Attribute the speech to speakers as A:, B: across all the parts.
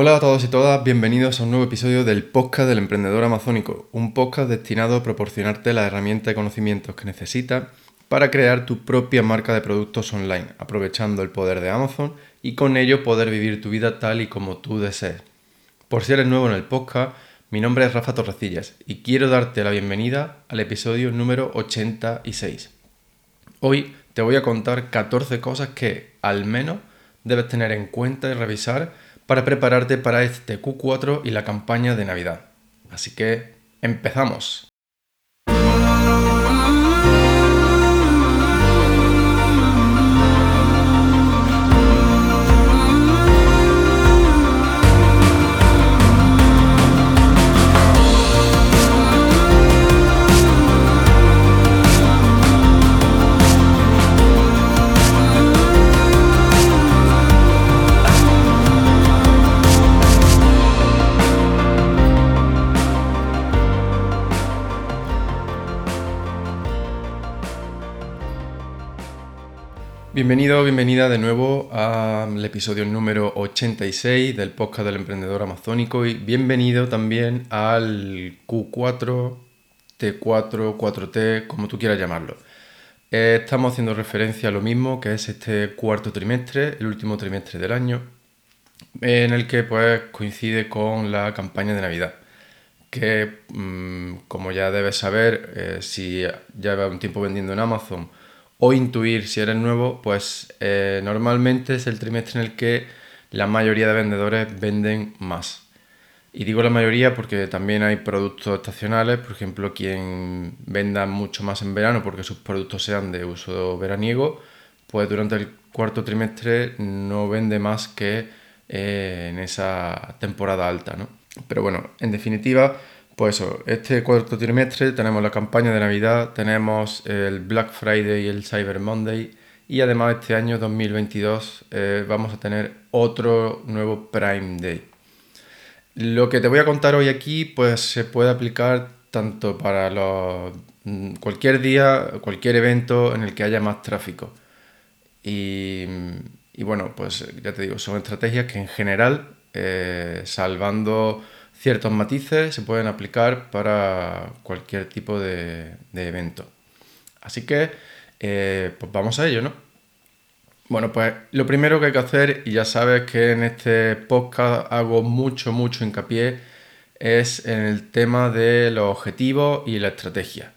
A: Hola a todos y todas, bienvenidos a un nuevo episodio del podcast del emprendedor amazónico, un podcast destinado a proporcionarte la herramienta y conocimientos que necesitas para crear tu propia marca de productos online, aprovechando el poder de Amazon y con ello poder vivir tu vida tal y como tú desees. Por si eres nuevo en el podcast, mi nombre es Rafa Torrecillas y quiero darte la bienvenida al episodio número 86. Hoy te voy a contar 14 cosas que al menos debes tener en cuenta y revisar para prepararte para este Q4 y la campaña de Navidad. Así que empezamos. Bienvenido, bienvenida de nuevo al episodio número 86 del podcast del emprendedor amazónico y bienvenido también al Q4, T4, 4T, como tú quieras llamarlo. Eh, estamos haciendo referencia a lo mismo que es este cuarto trimestre, el último trimestre del año, en el que pues coincide con la campaña de Navidad que mm, como ya debes saber, eh, si ya lleva un tiempo vendiendo en Amazon o intuir si eres nuevo, pues eh, normalmente es el trimestre en el que la mayoría de vendedores venden más. Y digo la mayoría porque también hay productos estacionales, por ejemplo, quien venda mucho más en verano porque sus productos sean de uso veraniego, pues durante el cuarto trimestre no vende más que eh, en esa temporada alta, ¿no? Pero bueno, en definitiva, pues eso, este cuarto trimestre tenemos la campaña de Navidad, tenemos el Black Friday y el Cyber Monday y además este año 2022 eh, vamos a tener otro nuevo Prime Day. Lo que te voy a contar hoy aquí pues se puede aplicar tanto para mm, cualquier día, cualquier evento en el que haya más tráfico. Y, bueno, pues ya te digo, son estrategias que en general, eh, salvando ciertos matices se pueden aplicar para cualquier tipo de, evento. Así que, eh, pues vamos a ello, ¿no? Bueno, pues lo primero que hay que hacer, y ya sabes que en este podcast hago mucho, mucho hincapié, es en el tema de los objetivos y la estrategia.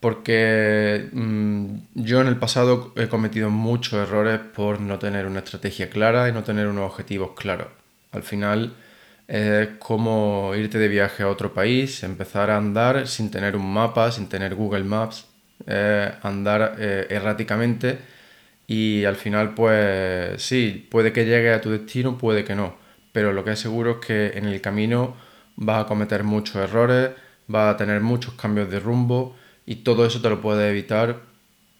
A: Porque mm, yo en el pasado he cometido muchos errores por no tener una estrategia clara y no tener unos objetivos claros. Al final, es como irte de viaje a otro país, empezar a andar sin tener un mapa, sin tener Google Maps, andar eh, erráticamente y al final pues sí, puede que llegue a tu destino, puede que no, pero lo que es seguro es que en el camino vas a cometer muchos errores, vas a tener muchos cambios de rumbo y todo eso te lo puedes evitar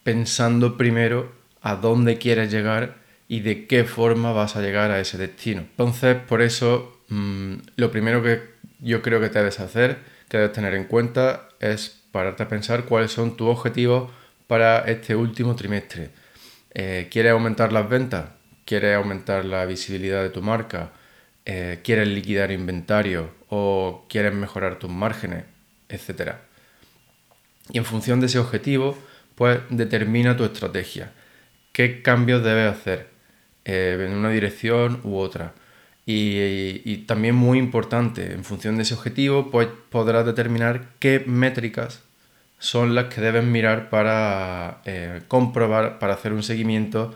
A: pensando primero a dónde quieres llegar y de qué forma vas a llegar a ese destino. Entonces, por eso Mm, lo primero que yo creo que te debes hacer, que debes tener en cuenta, es pararte a pensar cuáles son tus objetivos para este último trimestre. Eh, ¿Quieres aumentar las ventas? ¿Quieres aumentar la visibilidad de tu marca? Eh, ¿Quieres liquidar inventario? ¿O quieres mejorar tus márgenes? Etcétera. Y en función de ese objetivo, pues determina tu estrategia. ¿Qué cambios debes hacer? Eh, en una dirección u otra. Y, también muy importante, en función de ese objetivo, pues podrás determinar qué métricas son las que debes mirar para eh, comprobar, para hacer un seguimiento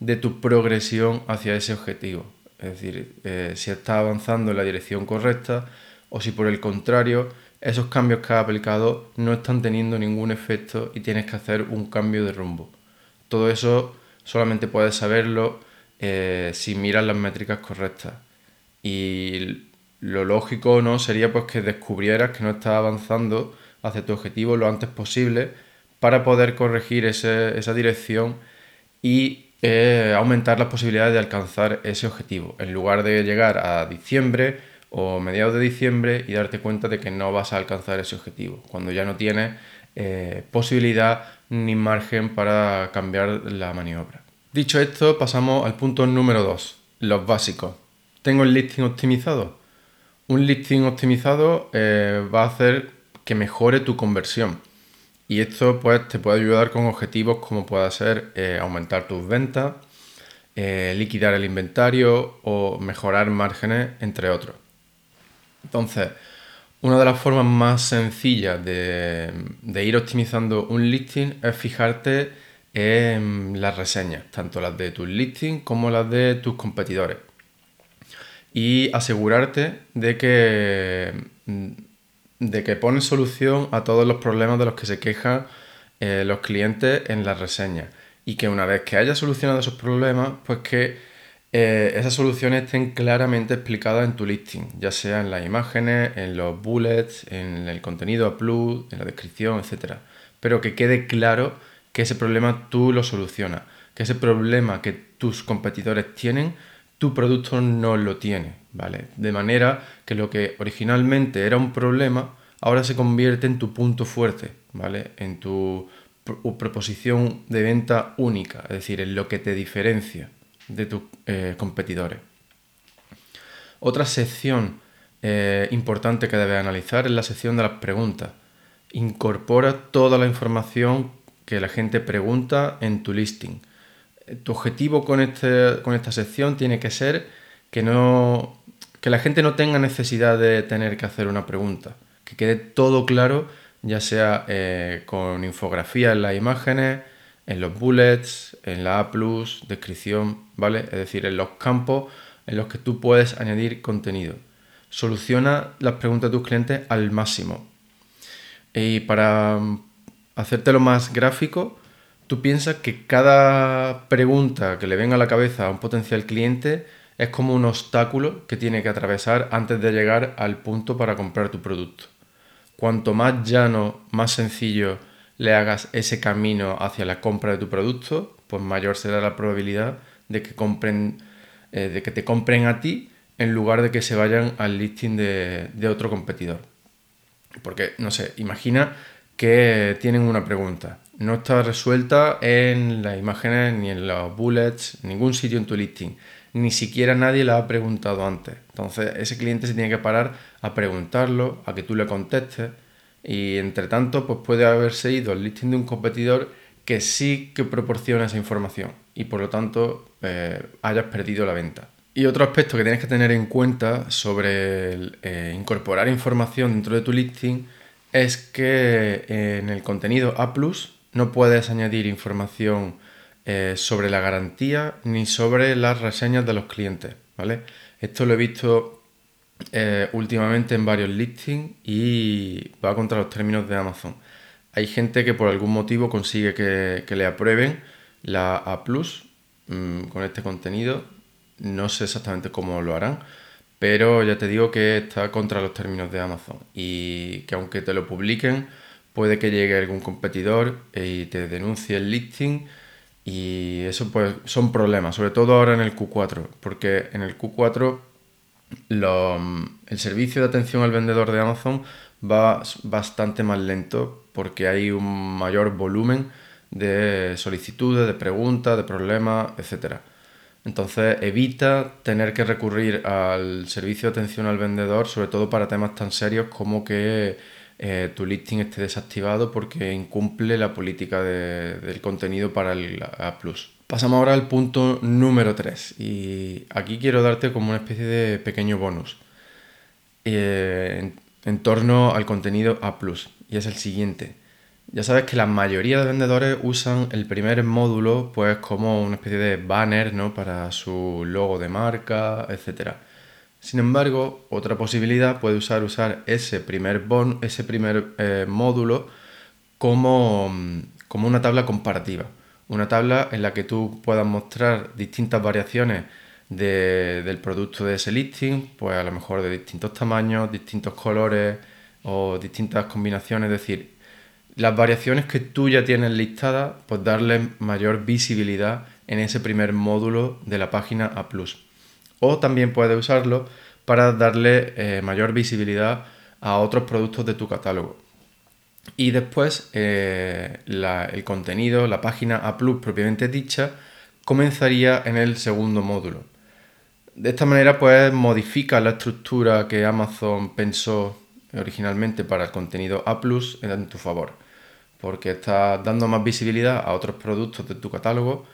A: de tu progresión hacia ese objetivo. Es decir, eh, si estás avanzando en la dirección correcta o si por el contrario esos cambios que has aplicado no están teniendo ningún efecto y tienes que hacer un cambio de rumbo. Todo eso solamente puedes saberlo eh, si miras las métricas correctas. Y lo lógico no sería pues que descubrieras que no estás avanzando hacia tu objetivo lo antes posible para poder corregir esa dirección y eh, aumentar las posibilidades de alcanzar ese objetivo, en lugar de llegar a diciembre o mediados de diciembre y darte cuenta de que no vas a alcanzar ese objetivo, cuando ya no tienes eh, posibilidad ni margen para cambiar la maniobra. Dicho esto, pasamos al punto número 2, los básicos tengo el listing optimizado. Un listing optimizado eh, va a hacer que mejore tu conversión. Y esto pues, te puede ayudar con objetivos como pueda ser eh, aumentar tus ventas, eh, liquidar el inventario o mejorar márgenes, entre otros. Entonces, una de las formas más sencillas de, ir optimizando un listing es fijarte en las reseñas, tanto las de tus listings como las de tus competidores. Y asegurarte de que, de que pones solución a todos los problemas de los que se quejan eh, los clientes en las reseñas. Y que una vez que hayas solucionado esos problemas, pues que eh, esas soluciones estén claramente explicadas en tu listing, ya sea en las imágenes, en los bullets, en el contenido a plus, en la descripción, etc. Pero que quede claro que ese problema tú lo solucionas, que ese problema que tus competidores tienen, tu producto no lo tiene, ¿vale? De manera que lo que originalmente era un problema, ahora se convierte en tu punto fuerte, ¿vale? En tu proposición de venta única, es decir, en lo que te diferencia de tus eh, competidores. Otra sección eh, importante que debes analizar es la sección de las preguntas. Incorpora toda la información que la gente pregunta en tu listing. Tu objetivo con, este, con esta sección tiene que ser que, no, que la gente no tenga necesidad de tener que hacer una pregunta, que quede todo claro, ya sea eh, con infografía en las imágenes, en los bullets, en la A+, descripción, ¿vale? Es decir, en los campos en los que tú puedes añadir contenido. Soluciona las preguntas de tus clientes al máximo. Y para mm, hacértelo más gráfico, tú piensas que cada pregunta que le venga a la cabeza a un potencial cliente es como un obstáculo que tiene que atravesar antes de llegar al punto para comprar tu producto. Cuanto más llano, más sencillo le hagas ese camino hacia la compra de tu producto, pues mayor será la probabilidad de que, compren, eh, de que te compren a ti en lugar de que se vayan al listing de, de otro competidor. Porque, no sé, imagina que tienen una pregunta. No está resuelta en las imágenes ni en los bullets, ningún sitio en tu listing. Ni siquiera nadie la ha preguntado antes. Entonces ese cliente se tiene que parar a preguntarlo, a que tú le contestes y entre tanto, pues puede haberse ido al listing de un competidor que sí que proporciona esa información y por lo tanto eh, hayas perdido la venta. Y otro aspecto que tienes que tener en cuenta sobre eh, incorporar información dentro de tu listing es que eh, en el contenido A no puedes añadir información sobre la garantía ni sobre las reseñas de los clientes. ¿vale? Esto lo he visto eh, últimamente en varios listings y va contra los términos de Amazon. Hay gente que por algún motivo consigue que, le aprueben la A mm, con este contenido. No sé exactamente cómo lo harán, pero ya te digo que está contra los términos de Amazon. Y que aunque te lo publiquen, puede que llegue algún competidor y te denuncie el listing. Y eso pues son problemas, sobre todo ahora en el Q4, porque en el Q4 el servicio de atención al vendedor de Amazon va bastante más lento porque hay un mayor volumen de solicitudes, de preguntas, de problemas, etc. Entonces evita tener que recurrir al servicio de atención al vendedor, sobre todo para temas tan serios como que eh, tu listing esté desactivado porque incumple la política del contenido para el A+. Pasamos ahora al punto número 3 y aquí quiero darte como una especie de pequeño bonus eh, en, torno al contenido A ⁇ y es el siguiente. Ya sabes que la mayoría de vendedores usan el primer módulo pues como una especie de banner ¿no? para su logo de marca, etc. Sin embargo, otra posibilidad puede usar, usar ese primer, bon, ese primer eh, módulo como, como una tabla comparativa una tabla en la que tú puedas mostrar distintas variaciones del producto de ese listing, pues a lo mejor de distintos tamaños, distintos colores o distintas combinaciones, es decir, las variaciones que tú ya tienes listadas, pues darle mayor visibilidad en ese primer módulo de la página A+. O también puedes usarlo para darle eh, mayor visibilidad a otros productos de tu catálogo. Y después eh, el contenido, la página A propiamente dicha, comenzaría en el segundo módulo. de esta manera pues modifica la estructura que Amazon pensó originalmente para el contenido A ⁇ en tu favor, porque estás dando más visibilidad a otros productos de tu catálogo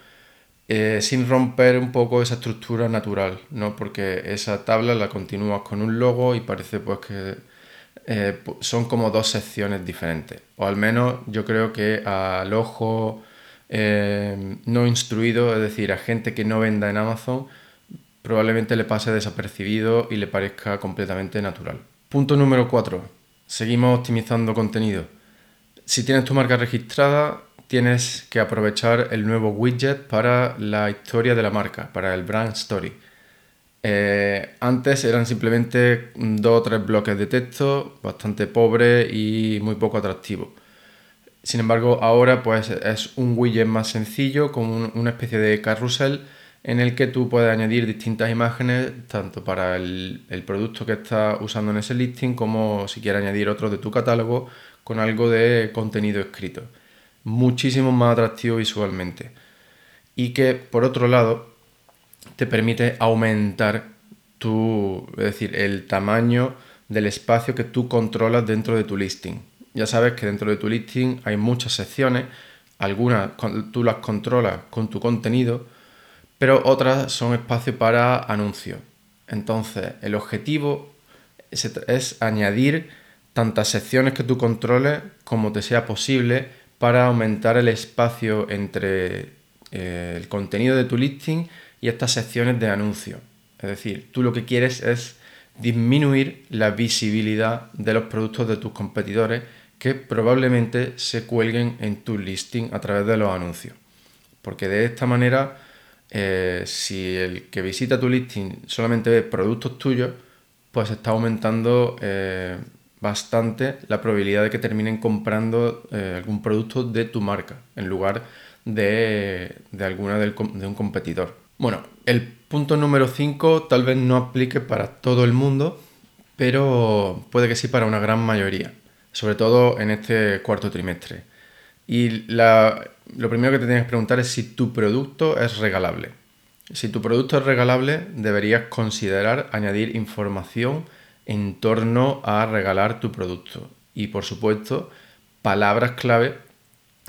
A: eh, sin romper un poco esa estructura natural, ¿no? porque esa tabla la continúas con un logo y parece pues que eh, son como dos secciones diferentes, o al menos yo creo que al ojo eh, no instruido, es decir, a gente que no venda en Amazon, probablemente le pase desapercibido y le parezca completamente natural. Punto número 4. Seguimos optimizando contenido. Si tienes tu marca registrada, tienes que aprovechar el nuevo widget para la historia de la marca, para el brand story. Eh, antes eran simplemente dos o tres bloques de texto bastante pobres y muy poco atractivos. Sin embargo, ahora pues es un widget más sencillo con una especie de carrusel en el que tú puedes añadir distintas imágenes tanto para el, producto que estás usando en ese listing como si quieres añadir otro de tu catálogo con algo de contenido escrito. Muchísimo más atractivo visualmente. Y que por otro lado te permite aumentar tu, es decir, el tamaño del espacio que tú controlas dentro de tu listing. Ya sabes que dentro de tu listing hay muchas secciones, algunas tú las controlas con tu contenido, pero otras son espacios para anuncios. Entonces, el objetivo es, añadir tantas secciones que tú controles como te sea posible para aumentar el espacio entre eh, el contenido de tu listing y estas secciones de anuncios. Es decir, tú lo que quieres es disminuir la visibilidad de los productos de tus competidores que probablemente se cuelguen en tu listing a través de los anuncios. Porque de esta manera eh, si el que visita tu listing solamente ve productos tuyos, pues está aumentando eh, bastante la probabilidad de que terminen comprando eh, algún producto de tu marca en lugar de, alguna de un competidor. Bueno, el punto número 5 tal vez no aplique para todo el mundo, pero puede que sí para una gran mayoría, sobre todo en este cuarto trimestre. Y lo primero que te tienes que preguntar es si tu producto es regalable. Si tu producto es regalable, deberías considerar añadir información en torno a regalar tu producto. Y por supuesto, palabras clave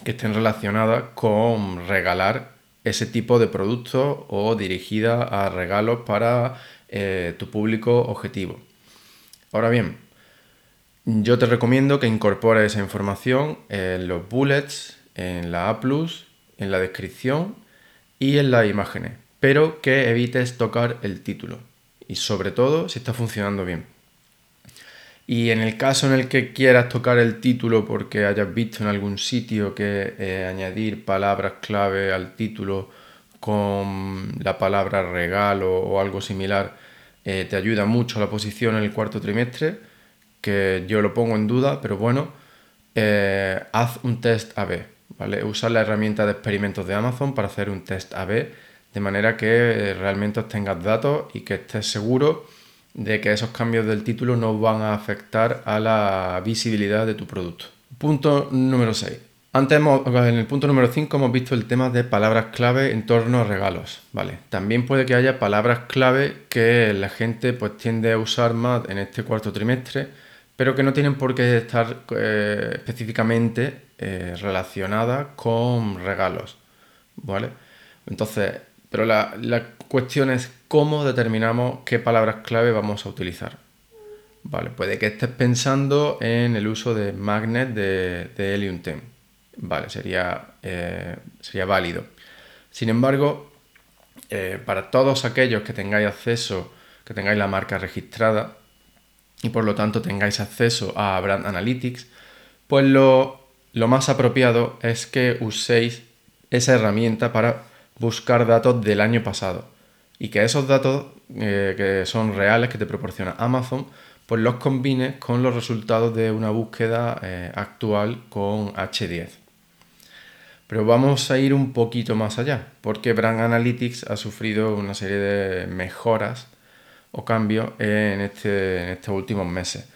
A: que estén relacionadas con regalar ese tipo de producto o dirigida a regalos para eh, tu público objetivo. Ahora bien, yo te recomiendo que incorpores esa información en los bullets, en la A, en la descripción y en las imágenes, pero que evites tocar el título y sobre todo si está funcionando bien. Y en el caso en el que quieras tocar el título porque hayas visto en algún sitio que eh, añadir palabras clave al título con la palabra regalo o algo similar eh, te ayuda mucho a la posición en el cuarto trimestre, que yo lo pongo en duda, pero bueno, eh, haz un test AB, ¿vale? Usa la herramienta de experimentos de Amazon para hacer un test AB, de manera que realmente tengas datos y que estés seguro de que esos cambios del título no van a afectar a la visibilidad de tu producto. Punto número 6. Antes, en el punto número 5 hemos visto el tema de palabras clave en torno a regalos. Vale. También puede que haya palabras clave que la gente pues, tiende a usar más en este cuarto trimestre pero que no tienen por qué estar eh, específicamente eh, relacionadas con regalos, ¿vale? Entonces, pero la, cuestión es cómo determinamos qué palabras clave vamos a utilizar. Vale, puede que estés pensando en el uso de magnet de, de Helium 10. Vale, sería, eh, sería válido. Sin embargo, para todos aquellos que tengáis acceso, que tengáis la marca registrada, y por lo tanto tengáis acceso a Brand Analytics, pues lo, más apropiado es que uséis esa herramienta para buscar datos del año pasado y que esos datos eh, que son reales que te proporciona Amazon, pues los combines con los resultados de una búsqueda eh, actual con H10. Pero vamos a ir un poquito más allá, porque Brand Analytics ha sufrido una serie de mejoras o cambio en, este, en estos últimos meses.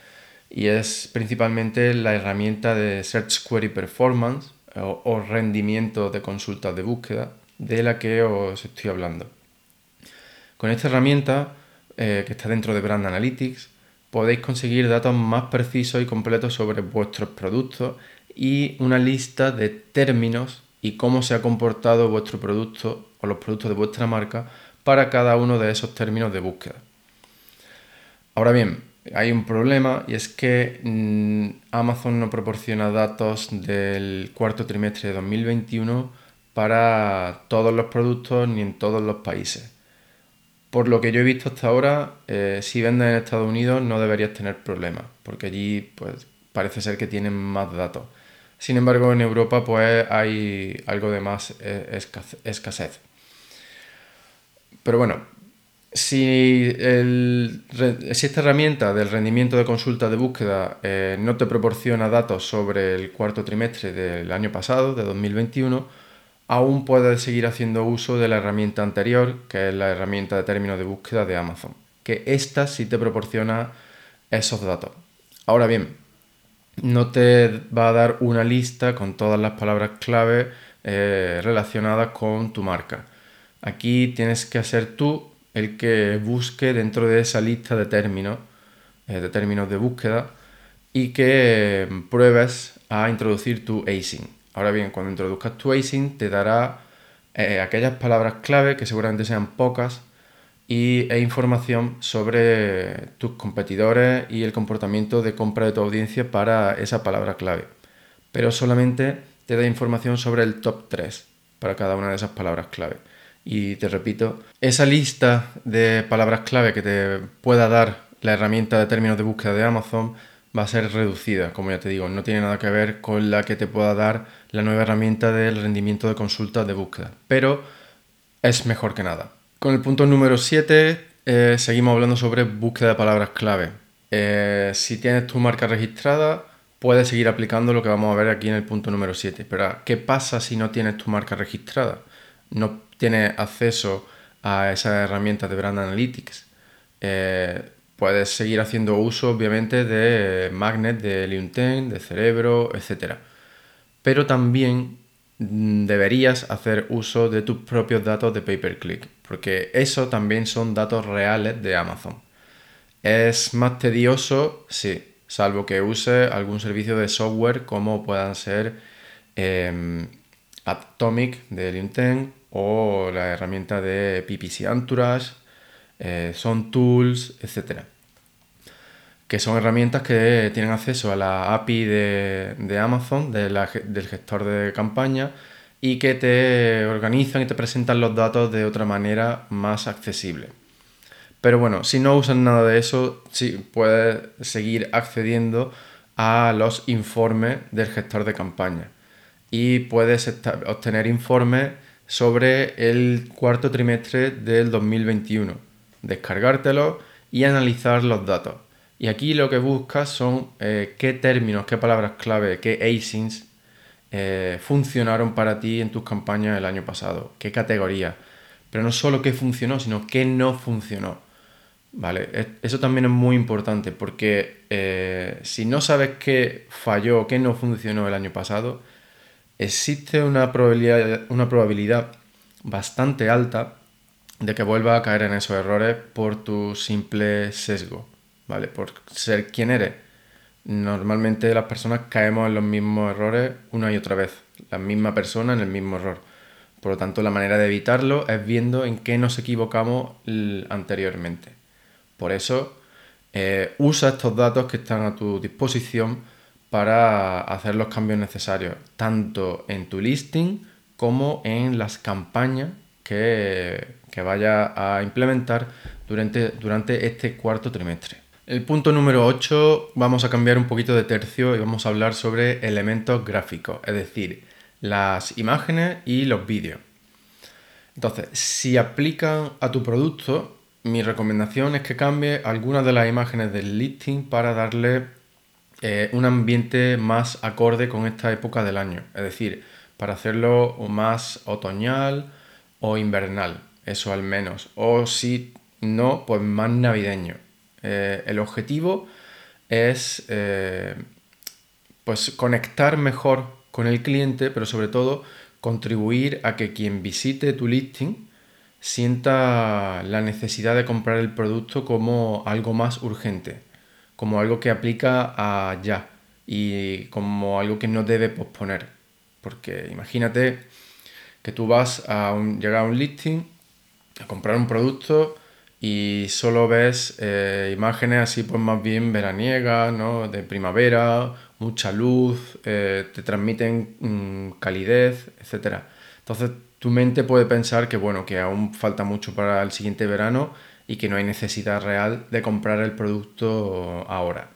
A: Y es principalmente la herramienta de Search Query Performance o, rendimiento de consultas de búsqueda de la que os estoy hablando. Con esta herramienta, eh, que está dentro de Brand Analytics, podéis conseguir datos más precisos y completos sobre vuestros productos y una lista de términos y cómo se ha comportado vuestro producto o los productos de vuestra marca para cada uno de esos términos de búsqueda. Ahora bien, hay un problema y es que mm, Amazon no proporciona datos del cuarto trimestre de 2021 para todos los productos ni en todos los países. Por lo que yo he visto hasta ahora, eh, si vendes en Estados Unidos no deberías tener problemas, porque allí pues, parece ser que tienen más datos. Sin embargo, en Europa pues hay algo de más eh, escasez. Pero bueno, si, esta herramienta del rendimiento de consulta de búsqueda eh, no te proporciona datos sobre el cuarto trimestre del año pasado, de 2021, aún puedes seguir haciendo uso de la herramienta anterior, que es la herramienta de términos de búsqueda de Amazon, que esta sí te proporciona esos datos. Ahora bien, no te va a dar una lista con todas las palabras clave eh, relacionadas con tu marca. Aquí tienes que hacer tú el que busque dentro de esa lista de términos, eh, de términos de búsqueda, y que eh, pruebes a introducir tu async. Ahora bien, cuando introduzcas tu async te dará aquellas palabras clave, que seguramente sean pocas, y, e información sobre tus competidores y el comportamiento de compra de tu audiencia para esa palabra clave. Pero solamente te da información sobre el top 3 para cada una de esas palabras clave. Y te repito, esa lista de palabras clave que te pueda dar la herramienta de términos de búsqueda de Amazon va a ser reducida, como ya te digo, no tiene nada que ver con la que te pueda dar la nueva herramienta del rendimiento de consultas de búsqueda, pero es mejor que nada. Con el punto número 7 eh, seguimos hablando sobre búsqueda de palabras clave. Eh, si tienes tu marca registrada, puedes seguir aplicando lo que vamos a ver aquí en el punto número 7. Pero ¿qué pasa si no tienes tu marca registrada? No tienes acceso a esas herramientas de Brand Analytics. Eh, puedes seguir haciendo uso, obviamente, de Magnet, de Leonten, de Cerebro, etc. Pero también Mm, deberías hacer uso de tus propios datos de pay-per-click, porque eso también son datos reales de Amazon. Es más tedioso, sí, salvo que use algún servicio de software como puedan ser em, Atomic de LinkedIn o la herramienta de PPC Anturas, eh, son tools, etc que son herramientas que tienen acceso a la API de, Amazon, del gestor de campaña, y que te organizan y te presentan los datos de otra manera más accesible. Pero bueno, si no usan nada de eso, sí puedes seguir accediendo a los informes del gestor de campaña. Y puedes obtener informes sobre el cuarto trimestre del 2021, descargártelo y analizar los datos. Y aquí lo que buscas son eh, qué términos, qué palabras clave, qué asins eh, funcionaron para ti en tus campañas el año pasado, qué categoría. Pero no solo qué funcionó, sino qué no funcionó. ¿Vale? Eso también es muy importante porque eh, si no sabes qué falló, qué no funcionó el año pasado, existe una probabilidad, una probabilidad bastante alta de que vuelva a caer en esos errores por tu simple sesgo. ¿vale? Por ser quien eres. Normalmente las personas caemos en los mismos errores una y otra vez, la misma persona en el mismo error. Por lo tanto, la manera de evitarlo es viendo en qué nos equivocamos anteriormente. Por eso, eh, usa estos datos que están a tu disposición para hacer los cambios necesarios, tanto en tu listing como en las campañas que, que vaya a implementar durante, durante este cuarto trimestre. El punto número 8 vamos a cambiar un poquito de tercio y vamos a hablar sobre elementos gráficos, es decir, las imágenes y los vídeos. Entonces, si aplican a tu producto, mi recomendación es que cambie algunas de las imágenes del listing para darle eh, un ambiente más acorde con esta época del año, es decir, para hacerlo más otoñal o invernal, eso al menos, o si no, pues más navideño. Eh, el objetivo es eh, pues conectar mejor con el cliente, pero sobre todo contribuir a que quien visite tu listing sienta la necesidad de comprar el producto como algo más urgente, como algo que aplica a ya y como algo que no debe posponer. Porque imagínate que tú vas a llegar a un listing, a comprar un producto y solo ves eh, imágenes así pues más bien veraniegas, ¿no? de primavera, mucha luz, eh, te transmiten mm, calidez, etc. Entonces tu mente puede pensar que bueno, que aún falta mucho para el siguiente verano y que no hay necesidad real de comprar el producto ahora.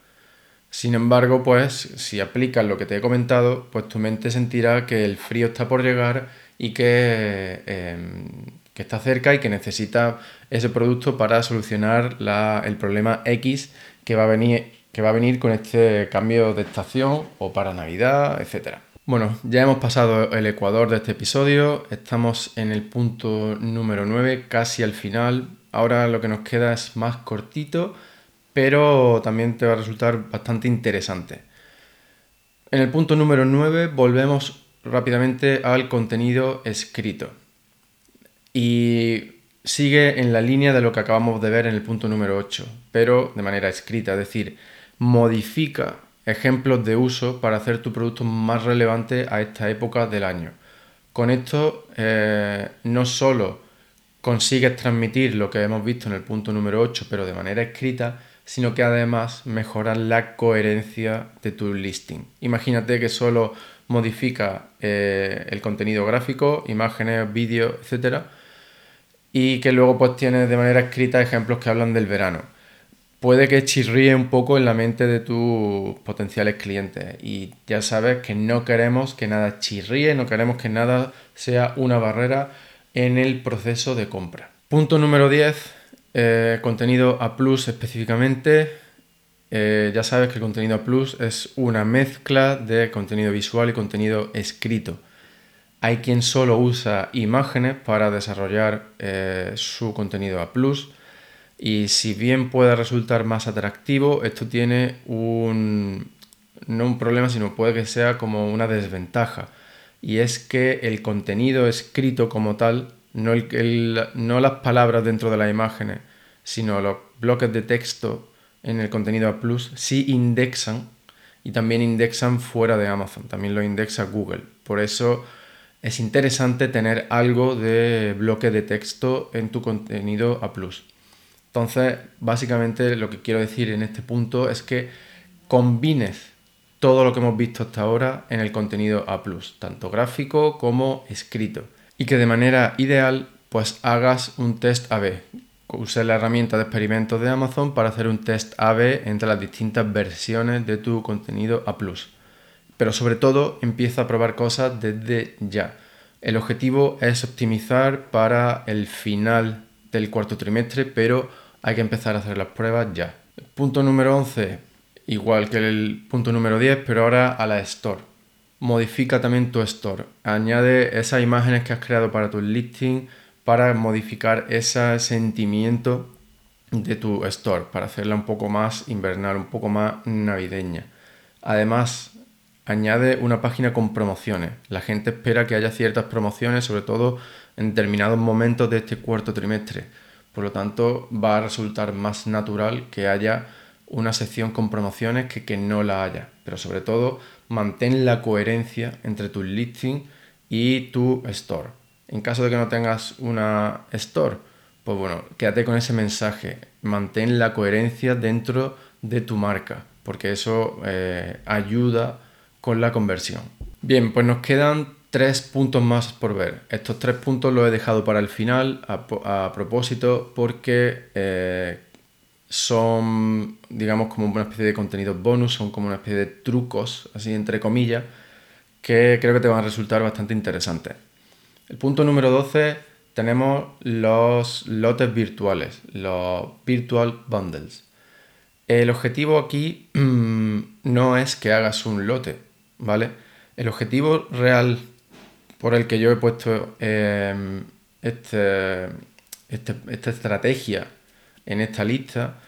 A: Sin embargo, pues si aplicas lo que te he comentado, pues tu mente sentirá que el frío está por llegar y que, em, que está cerca y que necesita ese producto para solucionar el problema X que va, a venir, que va a venir con este cambio de estación o para Navidad, etc. Bueno, ya hemos pasado el ecuador de este episodio, estamos en el punto número 9, casi al final. Ahora lo que nos queda es más cortito, pero también te va a resultar bastante interesante. En el punto número 9 volvemos rápidamente al contenido escrito. Y sigue en la línea de lo que acabamos de ver en el punto número 8, pero de manera escrita, es decir, modifica ejemplos de uso para hacer tu producto más relevante a esta época del año. Con esto eh, no solo consigues transmitir lo que hemos visto en el punto número 8, pero de manera escrita, sino que además mejoras la coherencia de tu listing. Imagínate que solo modifica eh, el contenido gráfico, imágenes, vídeos, etc. Y que luego pues tienes de manera escrita ejemplos que hablan del verano puede que chirríe un poco en la mente de tus potenciales clientes. Y ya sabes que no queremos que nada chirríe, no queremos que nada sea una barrera en el proceso de compra. Punto número 10, eh, contenido A Plus específicamente. Eh, ya sabes que el contenido A Plus es una mezcla de contenido visual y contenido escrito. Hay quien solo usa imágenes para desarrollar eh, su contenido A Plus y si bien puede resultar más atractivo, esto tiene un, no un problema, sino puede que sea como una desventaja. Y es que el contenido escrito como tal, no, no las palabras dentro de las imágenes, sino los bloques de texto en el contenido A Plus, sí indexan y también indexan fuera de Amazon, también lo indexa Google. Por eso es interesante tener algo de bloque de texto en tu contenido A. Entonces, básicamente lo que quiero decir en este punto es que combines todo lo que hemos visto hasta ahora en el contenido A+, tanto gráfico como escrito. Y que de manera ideal, pues hagas un test AB. Use la herramienta de experimentos de Amazon para hacer un test AB entre las distintas versiones de tu contenido A+. Pero sobre todo, empieza a probar cosas desde ya. El objetivo es optimizar para el final del cuarto trimestre, pero hay que empezar a hacer las pruebas ya. Punto número 11, igual que el punto número 10, pero ahora a la store. Modifica también tu store. Añade esas imágenes que has creado para tu listing para modificar ese sentimiento de tu store, para hacerla un poco más invernal, un poco más navideña. Además, añade una página con promociones. La gente espera que haya ciertas promociones, sobre todo en determinados momentos de este cuarto trimestre. Por lo tanto, va a resultar más natural que haya una sección con promociones que que no la haya. Pero sobre todo, mantén la coherencia entre tu listing y tu store. En caso de que no tengas una store, pues bueno, quédate con ese mensaje. Mantén la coherencia dentro de tu marca, porque eso eh, ayuda con la conversión. Bien, pues nos quedan tres puntos más por ver. Estos tres puntos los he dejado para el final a, propósito porque eh, son, digamos, como una especie de contenidos bonus, son como una especie de trucos, así entre comillas, que creo que te van a resultar bastante interesantes. El punto número 12 tenemos los lotes virtuales, los virtual bundles. El objetivo aquí no es que hagas un lote, ¿vale? El objetivo real por el que yo he puesto em, este, este, esta estrategia en esta lista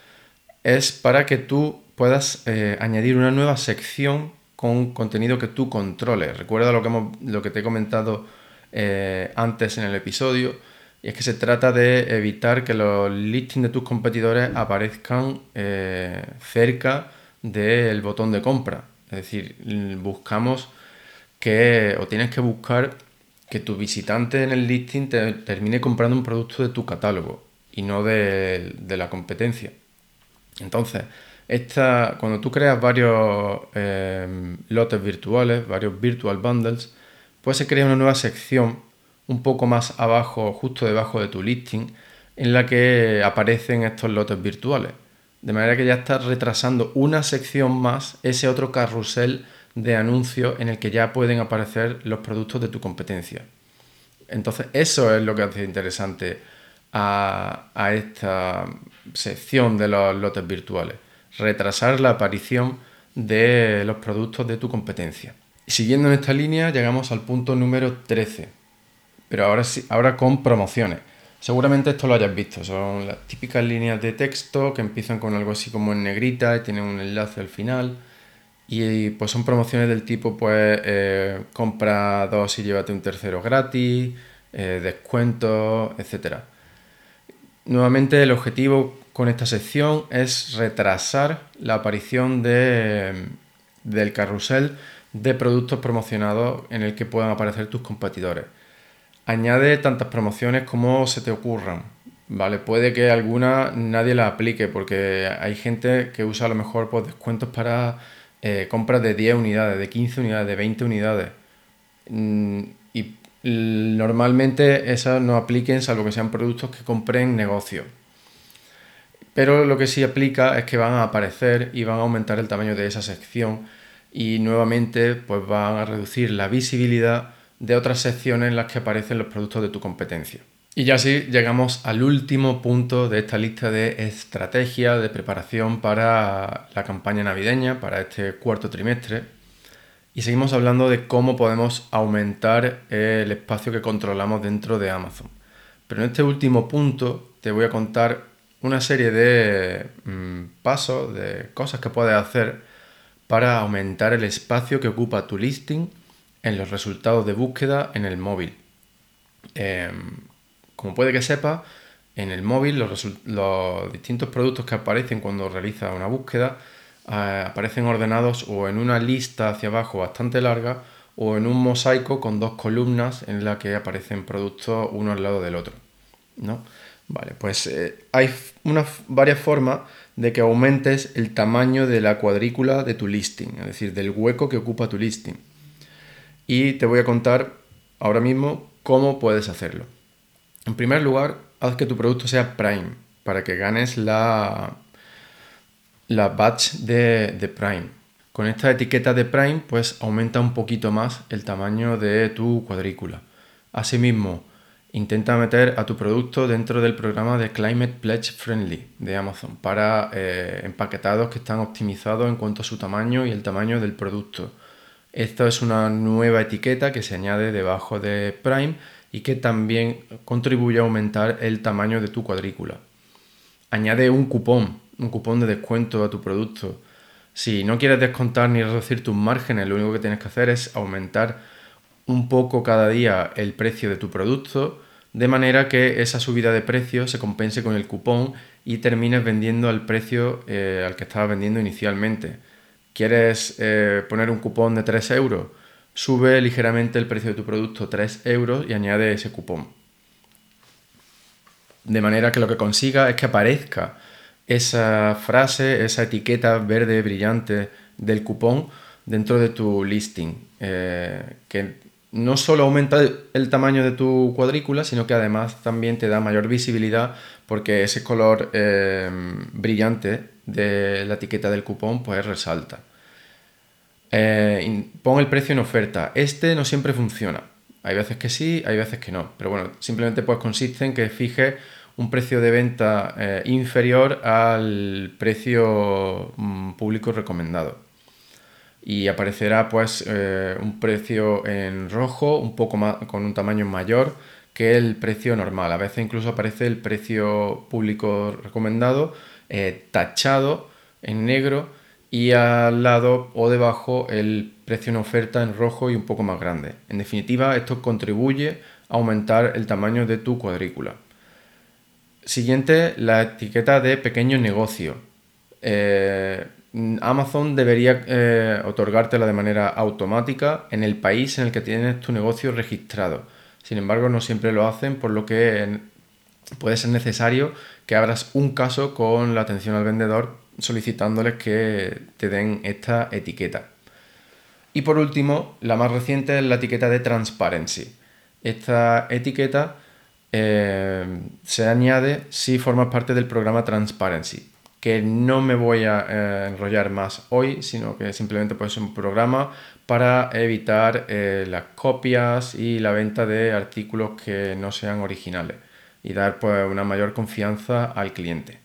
A: es para que tú puedas eh, añadir una nueva sección con contenido que tú controles. Recuerda lo que, lo que te he comentado eh, antes en el episodio, Y es que se trata de evitar que los listings de tus competidores aparezcan eh, cerca del botón de compra. Es decir, buscamos que, o tienes que buscar que tu visitante en el listing te termine comprando un producto de tu catálogo y no de, la competencia. Entonces, esta, cuando tú creas varios eh, lotes virtuales, varios virtual bundles, pues se crea una nueva sección un poco más abajo, justo debajo de tu listing, en la que aparecen estos lotes virtuales. De manera que ya estás retrasando una sección más ese otro carrusel de anuncios en el que ya pueden aparecer los productos de tu competencia. Entonces, eso es lo que hace interesante a, a esta sección de los lotes virtuales. Retrasar la aparición de los productos de tu competencia. Siguiendo en esta línea, llegamos al punto número 13, pero ahora, sí, ahora con promociones. Seguramente esto lo hayas visto, son las típicas líneas de texto que empiezan con algo así como en negrita y tienen un enlace al final. Y pues son promociones del tipo, pues, eh, compra dos y llévate un tercero gratis, eh, descuentos, etc. Nuevamente el objetivo con esta sección es retrasar la aparición de, del carrusel de productos promocionados en el que puedan aparecer tus competidores. Añade tantas promociones como se te ocurran. Vale, puede que alguna nadie la aplique porque hay gente que usa a lo mejor pues, descuentos para eh, compras de 10 unidades, de 15 unidades, de 20 unidades. Mm, y normalmente esas no apliquen salvo que sean productos que compren negocio. Pero lo que sí aplica es que van a aparecer y van a aumentar el tamaño de esa sección y nuevamente pues van a reducir la visibilidad de otras secciones en las que aparecen los productos de tu competencia. Y ya así llegamos al último punto de esta lista de estrategias de preparación para la campaña navideña, para este cuarto trimestre. Y seguimos hablando de cómo podemos aumentar el espacio que controlamos dentro de Amazon. Pero en este último punto te voy a contar una serie de mm, pasos, de cosas que puedes hacer para aumentar el espacio que ocupa tu listing en los resultados de búsqueda en el móvil. Em, como puede que sepa, en el móvil los, distintos productos que aparecen cuando realiza una búsqueda eh, aparecen ordenados o en una lista hacia abajo bastante larga o en un mosaico con dos columnas en la que aparecen productos uno al lado del otro. ¿no? Vale, pues eh, hay unas varias formas de que aumentes el tamaño de la cuadrícula de tu listing, es decir, del hueco que ocupa tu listing. Y te voy a contar ahora mismo cómo puedes hacerlo. En primer lugar, haz que tu producto sea Prime para que ganes la, la batch de, de Prime. Con esta etiqueta de Prime, pues aumenta un poquito más el tamaño de tu cuadrícula. Asimismo, intenta meter a tu producto dentro del programa de Climate Pledge Friendly de Amazon para eh, empaquetados que están optimizados en cuanto a su tamaño y el tamaño del producto. Esto es una nueva etiqueta que se añade debajo de Prime y que también contribuye a aumentar el tamaño de tu cuadrícula. Añade un cupón, un cupón de descuento a tu producto. Si no quieres descontar ni reducir tus márgenes, lo único que tienes que hacer es aumentar un poco cada día el precio de tu producto, de manera que esa subida de precio se compense con el cupón y termines vendiendo al precio eh, al que estabas vendiendo inicialmente. ¿Quieres eh, poner un cupón de 3 euros? Sube ligeramente el precio de tu producto 3 euros y añade ese cupón. De manera que lo que consiga es que aparezca esa frase, esa etiqueta verde brillante del cupón dentro de tu listing, eh, no solo aumenta el tamaño de tu cuadrícula, sino que además también te da mayor visibilidad porque ese color eh, brillante de la etiqueta del cupón pues resalta. Eh, pon el precio en oferta. Este no siempre funciona. Hay veces que sí, hay veces que no. Pero bueno, simplemente pues consiste en que fije un precio de venta eh, inferior al precio mm, público recomendado y aparecerá pues eh, un precio en rojo un poco más con un tamaño mayor que el precio normal. A veces incluso aparece el precio público recomendado eh, tachado en negro y al lado o debajo el precio en oferta en rojo y un poco más grande. En definitiva, esto contribuye aumentar el tamaño de tu cuadrícula. Siguiente, la etiqueta de pequeño negocio. Eh, Amazon debería eh, otorgártela de manera automática en el país en el que tienes tu negocio registrado. Sin embargo, no siempre lo hacen, por lo que puede ser necesario que abras un caso con la atención al vendedor solicitándoles que te den esta etiqueta. Y por último, la más reciente es la etiqueta de Transparency. Esta etiqueta eh, se añade si formas parte del programa Transparency, que no me voy a eh, enrollar más hoy, sino que simplemente pues, es un programa para evitar eh, las copias y la venta de artículos que no sean originales y dar pues, una mayor confianza al cliente.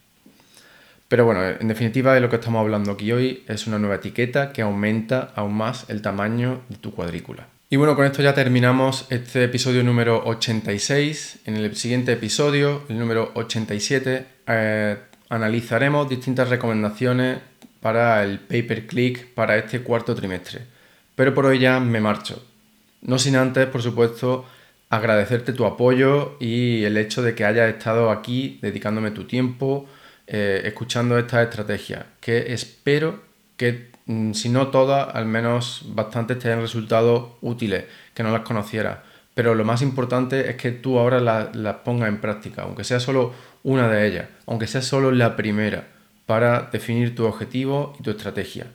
A: Pero bueno, en definitiva de lo que estamos hablando aquí hoy es una nueva etiqueta que aumenta aún más el tamaño de tu cuadrícula. Y bueno, con esto ya terminamos este episodio número 86. En el siguiente episodio, el número 87, eh, analizaremos distintas recomendaciones para el pay per click para este cuarto trimestre. Pero por hoy ya me marcho. No sin antes, por supuesto, agradecerte tu apoyo y el hecho de que hayas estado aquí dedicándome tu tiempo eh, escuchando estas estrategias, que espero que, mm, si no todas, al menos bastantes te hayan resultado útiles, que no las conocieras. Pero lo más importante es que tú ahora las pongas en práctica, aunque sea solo una de ellas, aunque sea solo la primera, para definir tu objetivo y tu estrategia.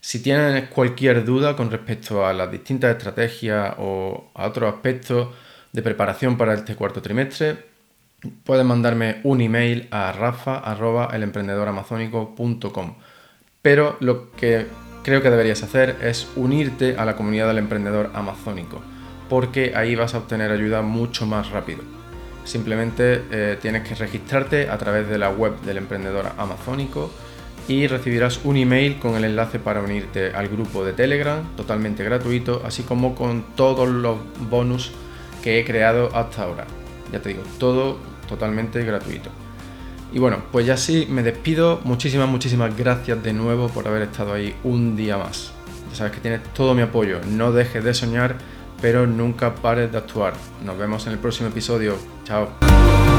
A: Si tienes cualquier duda con respecto a las distintas estrategias o a otros aspectos de preparación para este cuarto trimestre, puedes mandarme un email a rafa.elemprendedoramazónico.com. Pero lo que creo que deberías hacer es unirte a la comunidad del emprendedor amazónico, porque ahí vas a obtener ayuda mucho más rápido. Simplemente eh, tienes que registrarte a través de la web del emprendedor amazónico y recibirás un email con el enlace para unirte al grupo de Telegram totalmente gratuito, así como con todos los bonus que he creado hasta ahora. Ya te digo, todo totalmente gratuito. Y bueno, pues ya sí, me despido. Muchísimas, muchísimas gracias de nuevo por haber estado ahí un día más. Ya sabes que tienes todo mi apoyo. No dejes de soñar, pero nunca pares de actuar. Nos vemos en el próximo episodio. Chao.